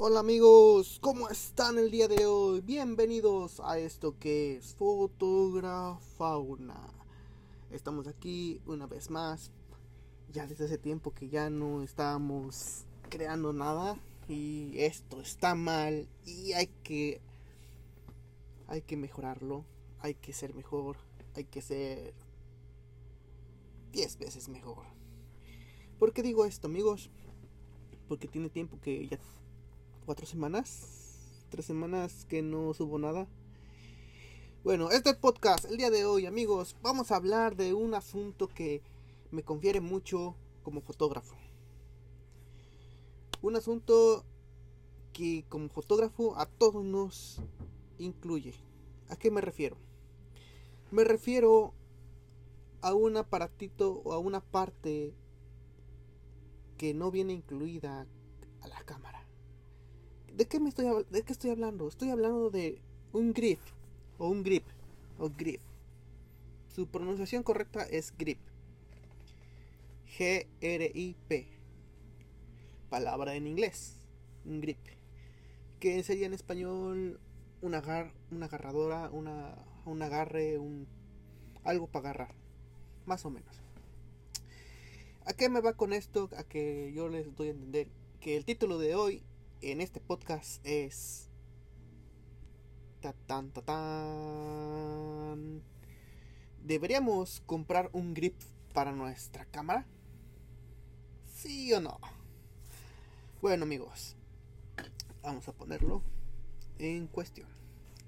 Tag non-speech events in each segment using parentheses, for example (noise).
Hola amigos, ¿cómo están el día de hoy? Bienvenidos a esto que es Fotografauna. Estamos aquí una vez más, ya desde hace tiempo que ya no estábamos creando nada y esto está mal y hay que hay que mejorarlo, hay que ser mejor, hay que ser 10 veces mejor. ¿Por qué digo esto, amigos? Porque tiene tiempo que ya cuatro semanas, tres semanas que no subo nada. Bueno, este podcast, el día de hoy, amigos, vamos a hablar de un asunto que me confiere mucho como fotógrafo. Un asunto que como fotógrafo a todos nos incluye. ¿A qué me refiero? Me refiero a un aparatito o a una parte que no viene incluida a la cámara. ¿De qué me estoy de qué estoy hablando? Estoy hablando de un grip o un grip o grip. Su pronunciación correcta es grip. G R I P. Palabra en inglés. Un grip. Que sería en español un agar, una agarradora, una, un agarre, un algo para agarrar. Más o menos. ¿A qué me va con esto? A que yo les doy a entender que el título de hoy en este podcast es... Ta. ¿Deberíamos comprar un grip para nuestra cámara? ¿Sí o no? Bueno amigos, vamos a ponerlo en cuestión.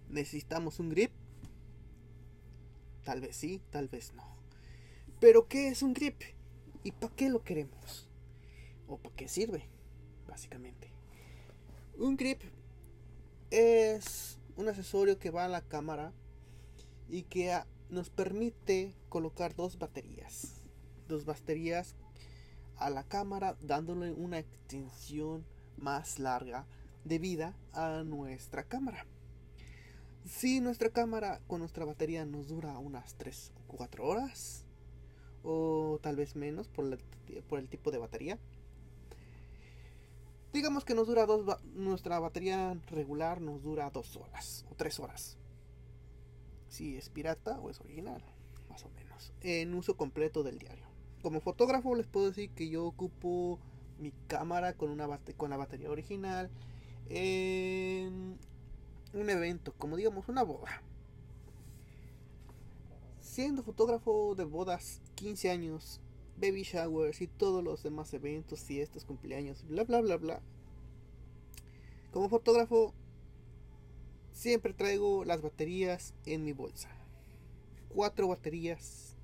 ¿Necesitamos un grip? Tal vez sí, tal vez no. Pero ¿qué es un grip? ¿Y para qué lo queremos? ¿O para qué sirve? Básicamente. Un grip es un accesorio que va a la cámara y que nos permite colocar dos baterías. Dos baterías a la cámara dándole una extensión más larga de vida a nuestra cámara. Si nuestra cámara con nuestra batería nos dura unas 3 o 4 horas, o tal vez menos por el tipo de batería, Digamos que nos dura dos, nuestra batería regular nos dura dos horas o tres horas. Si es pirata o es original, más o menos. En uso completo del diario. Como fotógrafo les puedo decir que yo ocupo mi cámara con, una con la batería original en un evento, como digamos una boda. Siendo fotógrafo de bodas 15 años baby showers y todos los demás eventos, fiestas, cumpleaños, bla bla bla bla. Como fotógrafo siempre traigo las baterías en mi bolsa. Cuatro baterías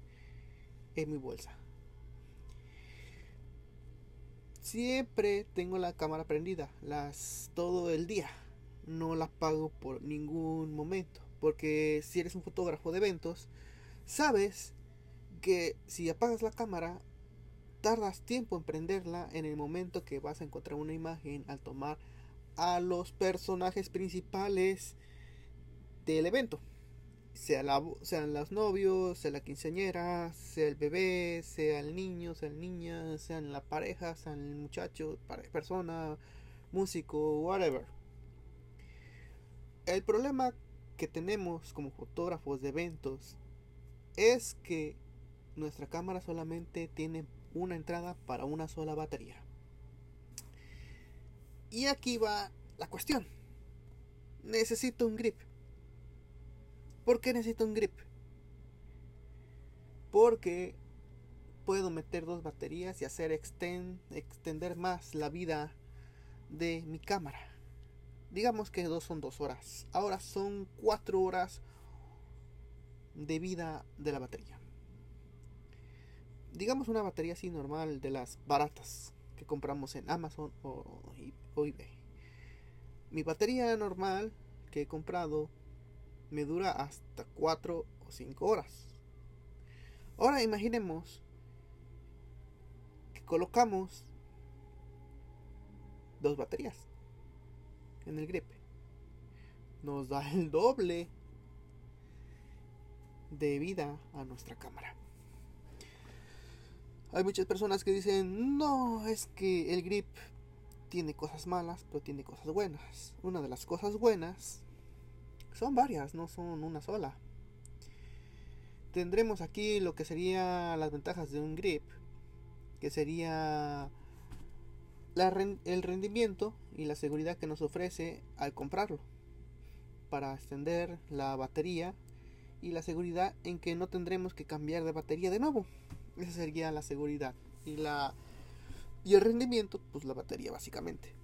en mi bolsa. Siempre tengo la cámara prendida, las todo el día. No la apago por ningún momento, porque si eres un fotógrafo de eventos, sabes que si apagas la cámara, tardas tiempo en prenderla en el momento que vas a encontrar una imagen al tomar a los personajes principales del evento. Sea sean los novios, sea la quinceañera, sea el bebé, sea el niño, sea la niña, sean la pareja, sea el muchacho, persona, músico, whatever. El problema que tenemos como fotógrafos de eventos es que nuestra cámara solamente tiene una entrada para una sola batería. Y aquí va la cuestión. Necesito un grip. ¿Por qué necesito un grip? Porque puedo meter dos baterías y hacer extender más la vida de mi cámara. Digamos que dos son dos horas. Ahora son cuatro horas de vida de la batería digamos una batería así normal de las baratas que compramos en Amazon o, eBay. Mi batería normal que he comprado me dura hasta 4 o 5 horas. Ahora imaginemos que colocamos dos baterías en el grip. Nos da el doble de vida a nuestra cámara. Hay muchas personas que dicen, no, es que el grip tiene cosas malas, pero tiene cosas buenas. Una de las cosas buenas son varias, no son una sola. Tendremos aquí lo que serían las ventajas de un grip, que sería el rendimiento y la seguridad que nos ofrece al comprarlo para extender la batería y la seguridad en que no tendremos que cambiar de batería de nuevo. Esa sería la seguridad y la y el rendimiento, pues la batería básicamente.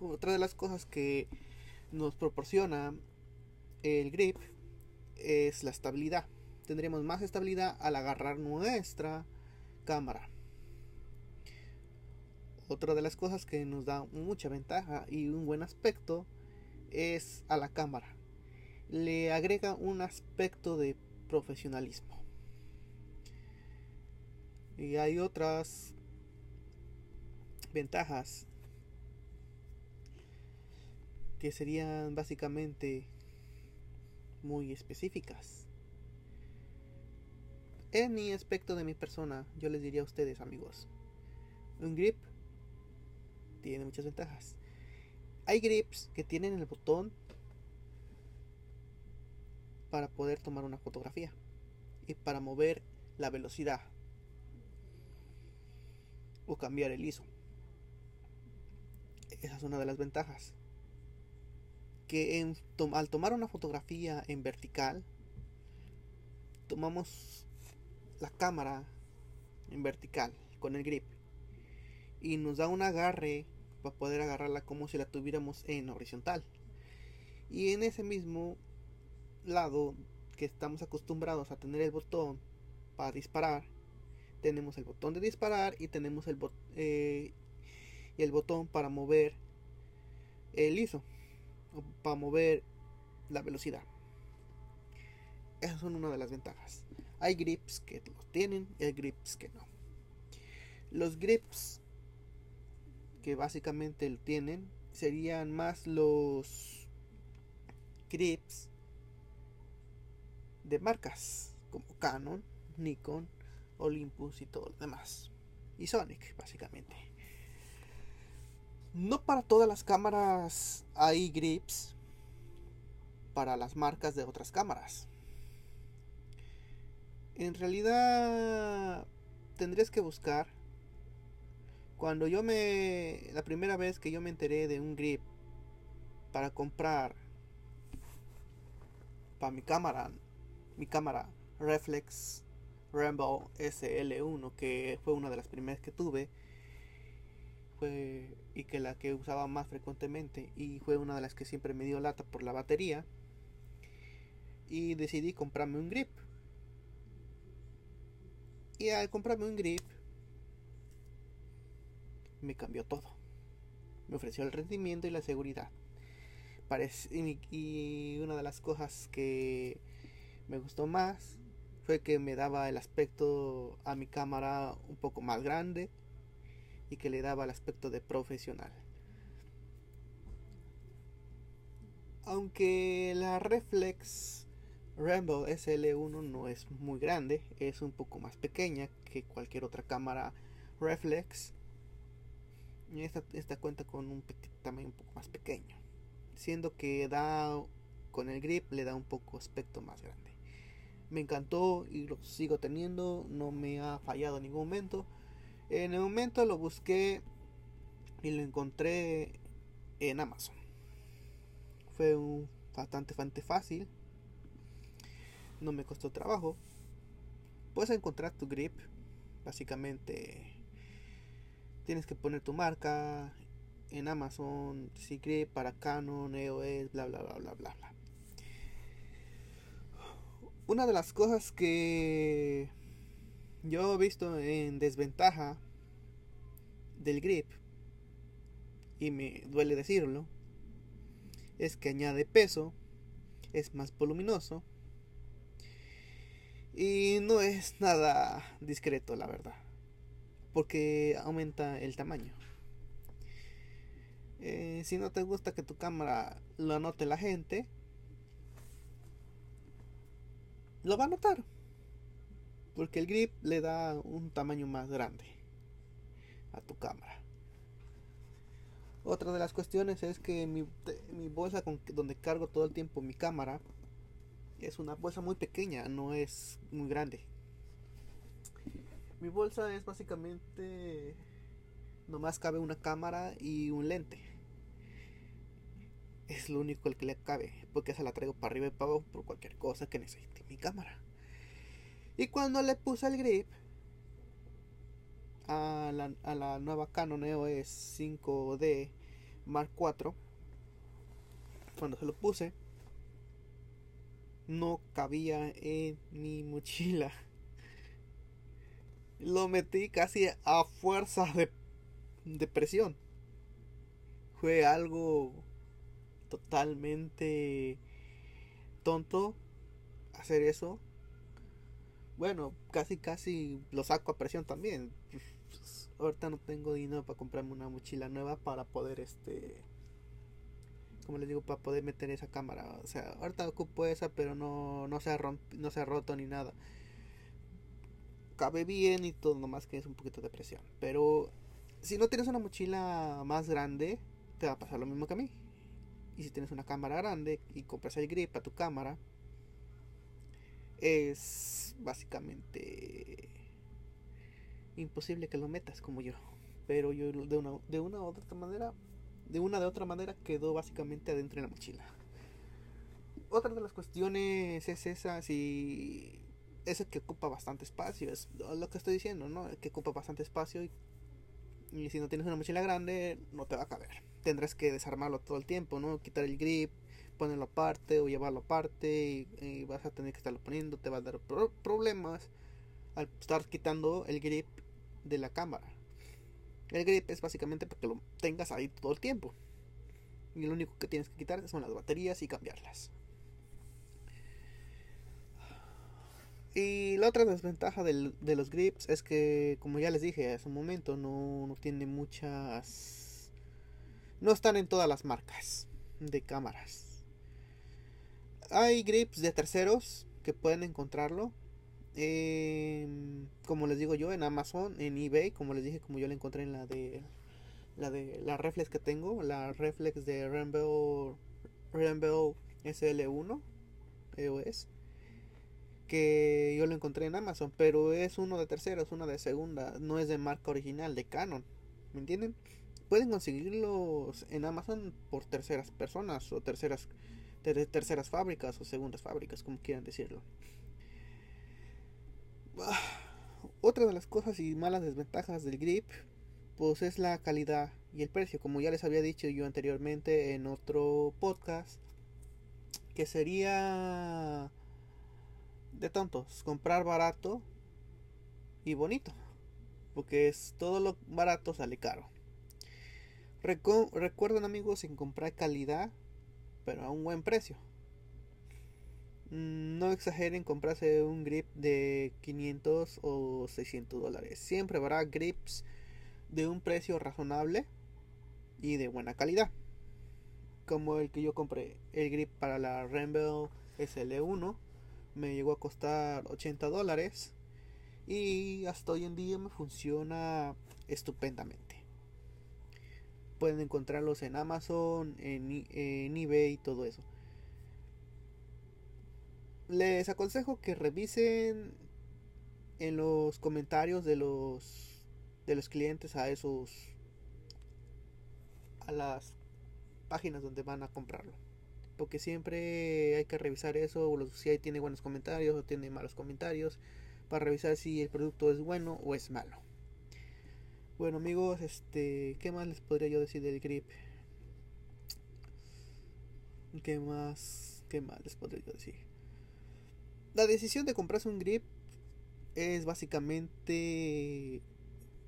Otra de las cosas que nos proporciona el grip es la estabilidad. Tendremos más estabilidad al agarrar nuestra cámara. Otra de las cosas que nos da mucha ventaja y un buen aspecto es a la cámara. Le agrega un aspecto de profesionalismo. Y hay otras ventajas que serían básicamente muy específicas. En mi aspecto de mi persona, yo les diría a ustedes, amigos, un grip tiene muchas ventajas. Hay grips que tienen el botón para poder tomar una fotografía y para mover la velocidad o cambiar el ISO. Esa es una de las ventajas. Que al tomar una fotografía en vertical, tomamos la cámara en vertical con el grip y nos da un agarre para poder agarrarla como si la tuviéramos en horizontal. Y en ese mismo lado que estamos acostumbrados a tener el botón para disparar, tenemos el botón de disparar y tenemos el, eh, el botón para mover el ISO, para mover la velocidad. Esas son una de las ventajas. Hay grips que los tienen y hay grips que no. Los grips que básicamente lo tienen serían más los grips de marcas como Canon, Nikon, Olympus y todo lo demás. Y Sonic, básicamente. No para todas las cámaras hay grips para las marcas de otras cámaras. En realidad tendrías que buscar cuando yo me. La primera vez que yo me enteré de un grip para comprar para mi cámara, mi cámara Reflex Rambo SL1, que fue una de las primeras que tuve, y que la que usaba más frecuentemente y fue una de las que siempre me dio lata por la batería. Y decidí comprarme un grip. Y al comprarme un grip me cambió todo. Me ofreció el rendimiento y la seguridad. y una de las cosas que me gustó más fue que me daba el aspecto a mi cámara un poco más grande y que le daba el aspecto de profesional. Aunque la Reflex Rambo SL1 no es muy grande, es un poco más pequeña que cualquier otra cámara Reflex esta, esta cuenta con un tamaño un poco más pequeño. Siendo que da con el grip le da un poco aspecto más grande. Me encantó y lo sigo teniendo. No me ha fallado en ningún momento. En el momento lo busqué y lo encontré en Amazon. Fue un bastante, bastante fácil. No me costó trabajo. Puedes encontrar tu grip. Básicamente tienes que poner tu marca en Amazon, Secret para Canon, EOS, bla bla bla bla bla bla. Una de las cosas que yo he visto en desventaja del grip, y me duele decirlo, es que añade peso, es más voluminoso y no es nada discreto, la verdad porque aumenta el tamaño. Eh, si no te gusta que tu cámara lo anote la gente, lo va a notar. Porque el grip le da un tamaño más grande. a tu cámara. Otra de las cuestiones es que mi, mi bolsa con, donde cargo todo el tiempo mi cámara es una bolsa muy pequeña, no es muy grande. Mi bolsa es básicamente nomás cabe una cámara y un lente. Es lo único el que le cabe, porque se la traigo para arriba y para abajo por cualquier cosa que necesite mi cámara. Y cuando le puse el grip a la, a la nueva Canon EOS 5D Mark IV, cuando se lo puse, no cabía en mi mochila. Lo metí casi a fuerza de, de presión. Fue algo totalmente tonto hacer eso. Bueno, casi casi lo saco a presión también. ahorita no tengo dinero para comprarme una mochila nueva para poder este como les digo, para poder meter esa cámara. O sea, ahorita ocupo esa, pero no, no, se, ha no se ha roto ni nada. Cabe bien y todo, nomás que es un poquito de presión. Pero si no tienes una mochila más grande, te va a pasar lo mismo que a mí. Y si tienes una cámara grande y compras el grip a tu cámara, es básicamente imposible que lo metas como yo. Pero yo de una, de una u otra manera de una de otra manera quedó básicamente adentro de la mochila. Otra de las cuestiones es esa, si es que ocupa bastante espacio, es lo que estoy diciendo, ¿no? Que ocupa bastante espacio y, si no tienes una mochila grande no te va a caber. Tendrás que desarmarlo todo el tiempo, ¿no? Quitar el grip, ponerlo aparte o llevarlo aparte y, vas a tener que estarlo poniendo, te va a dar problemas al estar quitando el grip de la cámara. El grip es básicamente para que lo tengas ahí todo el tiempo. Y lo único que tienes que quitar son las baterías y cambiarlas. Y la otra desventaja de los grips es que, como ya les dije hace un momento, no, no tiene muchas... No están en todas las marcas de cámaras. Hay grips de terceros que pueden encontrarlo como les digo yo, en Amazon, en eBay, como les dije, como yo la encontré en la de la de la reflex que tengo, la reflex de Rainbow Rainbow SL1 EOS que yo lo encontré en Amazon, pero es uno de tercera, es una de segunda, no es de marca original de Canon, ¿me entienden? Pueden conseguirlos en Amazon por terceras personas o terceras terceras fábricas o segundas fábricas, como quieran decirlo. Otra de las cosas y malas desventajas del grip, pues es la calidad y el precio. Como ya les había dicho yo anteriormente en otro podcast, que sería de tontos comprar barato y bonito, porque es todo lo barato sale caro. recuerden amigos en comprar calidad, pero a un buen precio. Mm, no exageren comprarse un grip de 500 o 600 dólares. Siempre habrá grips de un precio razonable y de buena calidad. Como el que yo compré, el grip para la Rainbow SL1 me llegó a costar 80 dólares y hasta hoy en día me funciona estupendamente. Pueden encontrarlos en Amazon, en, eBay y todo eso les aconsejo que revisen en los comentarios de los de los clientes a esos a las páginas donde van a comprarlo porque siempre hay que revisar eso si ahí tiene buenos comentarios o tiene malos comentarios para revisar si el producto es bueno o es malo. Bueno amigos este qué más les podría yo decir del grip qué más qué más les podría yo decir la decisión de comprarse un grip es básicamente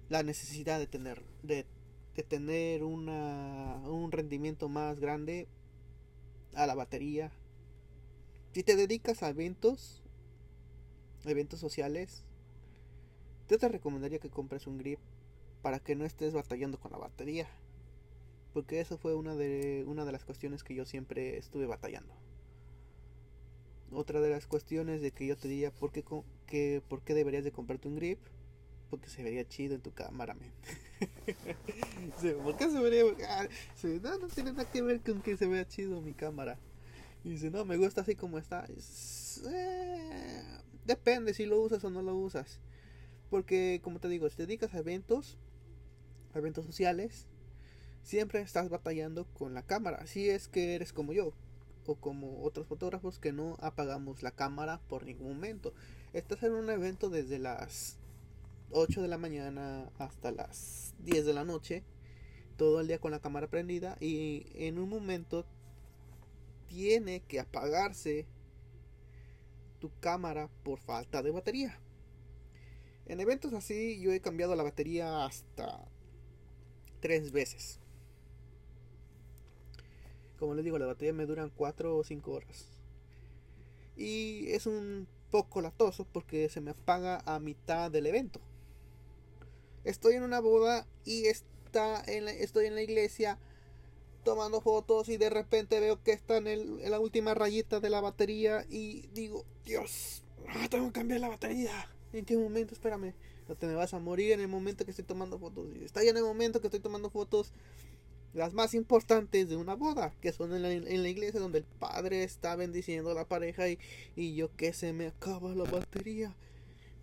la necesidad de tener de, tener una, un rendimiento más grande a la batería. Si te dedicas a eventos eventos sociales yo te recomendaría que compres un grip para que no estés batallando con la batería porque eso fue una de una de las cuestiones que yo siempre estuve batallando. Otra de las cuestiones de que yo te diría por qué, que, por qué deberías de comprarte un grip porque se vería chido en tu cámara, men. (laughs) ¿Por qué se vería? Ah, no, no tiene nada que ver con que se vea chido mi cámara. Y dice, no, me gusta así como está. Eh, depende si lo usas o no lo usas. Porque, como te digo, si te dedicas a eventos, a eventos sociales, siempre estás batallando con la cámara. Si es que eres como yo, o como otros fotógrafos que no apagamos la cámara por ningún momento. Estás en un evento desde las 8 de la mañana hasta las 10 de la noche, todo el día con la cámara prendida y en un momento tiene que apagarse tu cámara por falta de batería. En eventos así yo he cambiado la batería hasta tres veces. Como les digo, la batería me duran 4 o 5 horas. Y es un poco latoso porque se me apaga a mitad del evento. Estoy en una boda y está en estoy en la iglesia tomando fotos y de repente veo que está en, en la última rayita de la batería y digo, Dios, ah, tengo que cambiar la batería. ¿En qué momento? Espérame. No te me vas a morir en el momento que estoy tomando fotos. Está ya en el momento que estoy tomando fotos las más importantes de una boda, que son en la, iglesia donde el padre está bendiciendo a la pareja y, y yo que se me acaba la batería.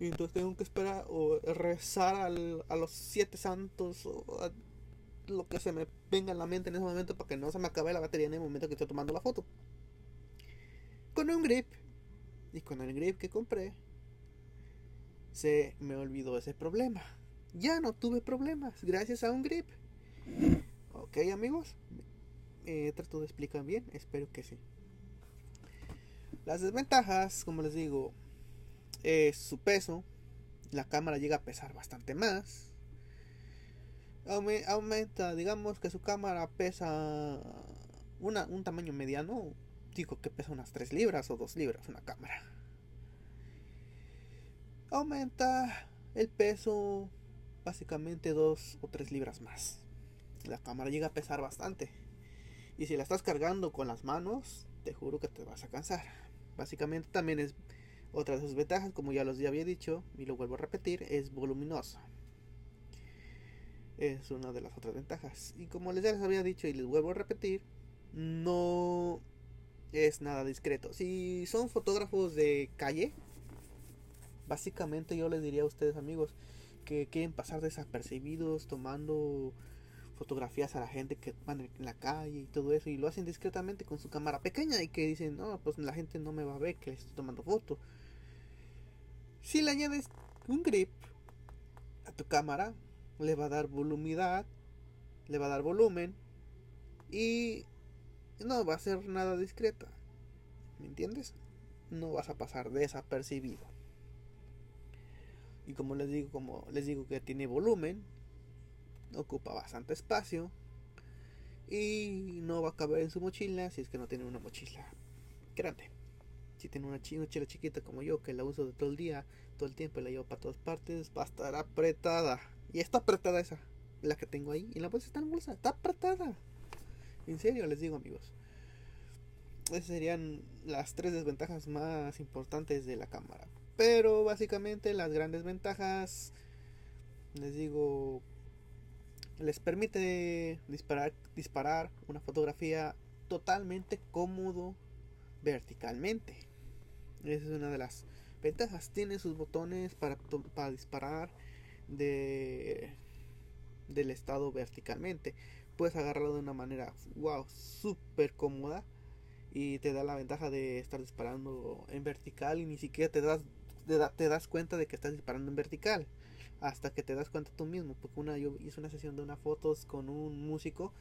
Y entonces tengo que esperar o rezar al, a los siete santos o lo que se me venga en la mente en ese momento para que no se me acabe la batería en el momento que estoy tomando la foto. Con un grip y con el grip que compré se me olvidó ese problema. Ya no tuve problemas gracias a un grip. Ok amigos, eh, trato de explicar bien, espero que sí. Las desventajas, como les digo, es su peso. La cámara llega a pesar bastante más. aumenta, digamos que su cámara pesa una, un tamaño mediano. Digo que pesa unas 3 libras o 2 libras una cámara. Aumenta el peso básicamente 2 o 3 libras más la cámara llega a pesar bastante. Y si la estás cargando con las manos, te juro que te vas a cansar. Básicamente también es otra de sus ventajas, como ya los había dicho, y lo vuelvo a repetir, es voluminosa. Es una de las otras ventajas. Y como les, ya les había dicho y les vuelvo a repetir, no es nada discreto. Si son fotógrafos de calle, básicamente yo les diría a ustedes amigos que quieren pasar desapercibidos tomando fotografías a la gente que van en la calle y todo eso y lo hacen discretamente con su cámara pequeña y que dicen, no, pues la gente no me va a ver que estoy tomando foto. Si le añades un grip a tu cámara, le va a dar volumidad, le va a dar volumen y no va a ser nada discreta. ¿Me entiendes? No vas a pasar desapercibido. Y como les digo, como les digo que tiene volumen, ocupa bastante espacio y no va a caber en su mochila si es que no tiene una mochila grande. Si tiene una mochila chiquita como yo que la uso de todo el día, todo el tiempo y la llevo para todas partes, va a estar apretada. Y está apretada esa, la que tengo ahí. Y la bolsa está en bolsa, está apretada. En serio, les digo amigos. Esas serían las tres desventajas más importantes de la cámara. Pero básicamente las grandes ventajas, les digo, les permite disparar, disparar una fotografía totalmente cómodo verticalmente. Esa es una de las ventajas. Tiene sus botones para, para disparar de, del estado verticalmente. Puedes agarrarlo de una manera, wow, súper cómoda. Y te da la ventaja de estar disparando en vertical y ni siquiera te das, te das cuenta de que estás disparando en vertical hasta que te das cuenta tú mismo. Porque una, yo hice una sesión de unas fotos con un músico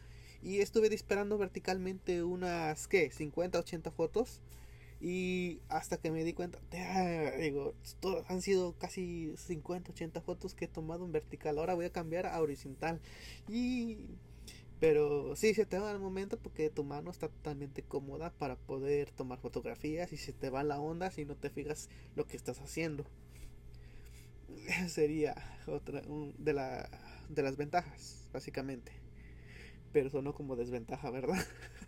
y estuve disparando verticalmente unas, ¿qué? 50, 80 fotos. Y hasta que me di cuenta, digo, han sido casi 50, 80 fotos que he tomado en vertical. Ahora voy a cambiar a horizontal. Y pero sí, se te va el momento porque tu mano está totalmente cómoda para poder tomar fotografías y se te va la onda si no te fijas lo que estás haciendo. (laughs) sería otra de, la, de las ventajas, básicamente. Pero sonó como desventaja, ¿verdad? (laughs)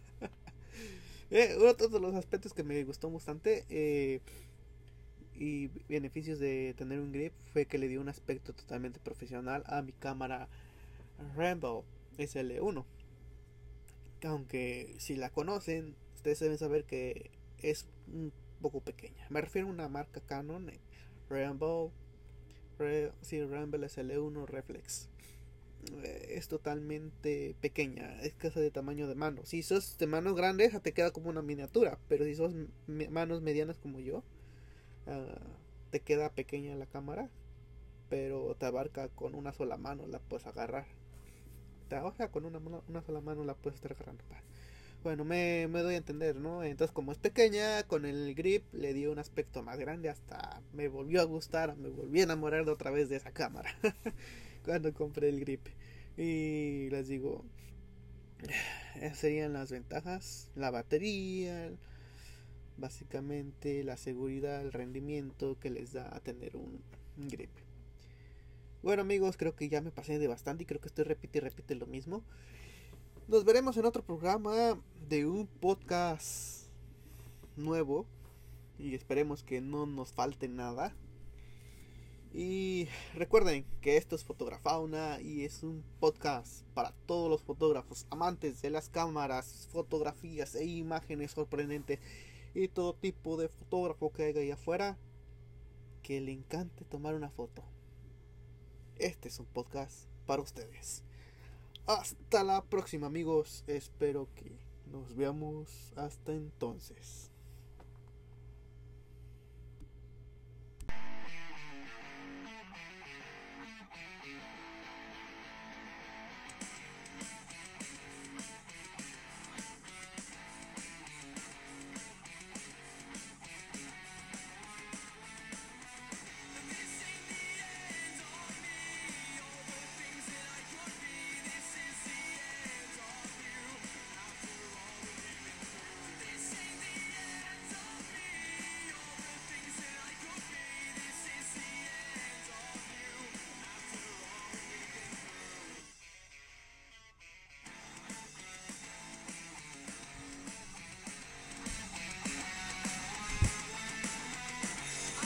eh, otro de los aspectos que me gustó bastante, eh, y beneficios de tener un grip fue que le dio un aspecto totalmente profesional a mi cámara Rambo SL1. Aunque si la conocen, ustedes deben saber que es un poco pequeña. Me refiero a una marca Canon Rambo, sí, Rambo SL1 Reflex. Es totalmente pequeña, es casi de tamaño de mano. Si sos de manos grandes, te queda como una miniatura, pero si sos manos medianas como yo, ah, te queda pequeña la cámara, pero te abarca con una sola mano, la puedes agarrar. O sea, con una, una sola mano la puedes estar agarrando. Bueno, me, me, doy a entender, ¿no? Entonces, como es pequeña, con el grip le dio un aspecto más grande. Hasta me volvió a gustar, me volví a enamorar de otra vez de esa cámara. (laughs) cuando compré el grip. Y les digo, esas serían las ventajas. La batería, básicamente la seguridad, el rendimiento que les da a tener un, grip. Bueno amigos, creo que ya me pasé de bastante y creo que estoy repite y repite lo mismo. Nos veremos en otro programa de un podcast nuevo y esperemos que no nos falte nada. Y recuerden que esto es Fotografauna y es un podcast para todos los fotógrafos, amantes de las cámaras, fotografías e imágenes sorprendentes y todo tipo de fotógrafo que haya ahí afuera que le encante tomar una foto. Este es un podcast para ustedes. Hasta la próxima amigos, espero que nos veamos hasta entonces.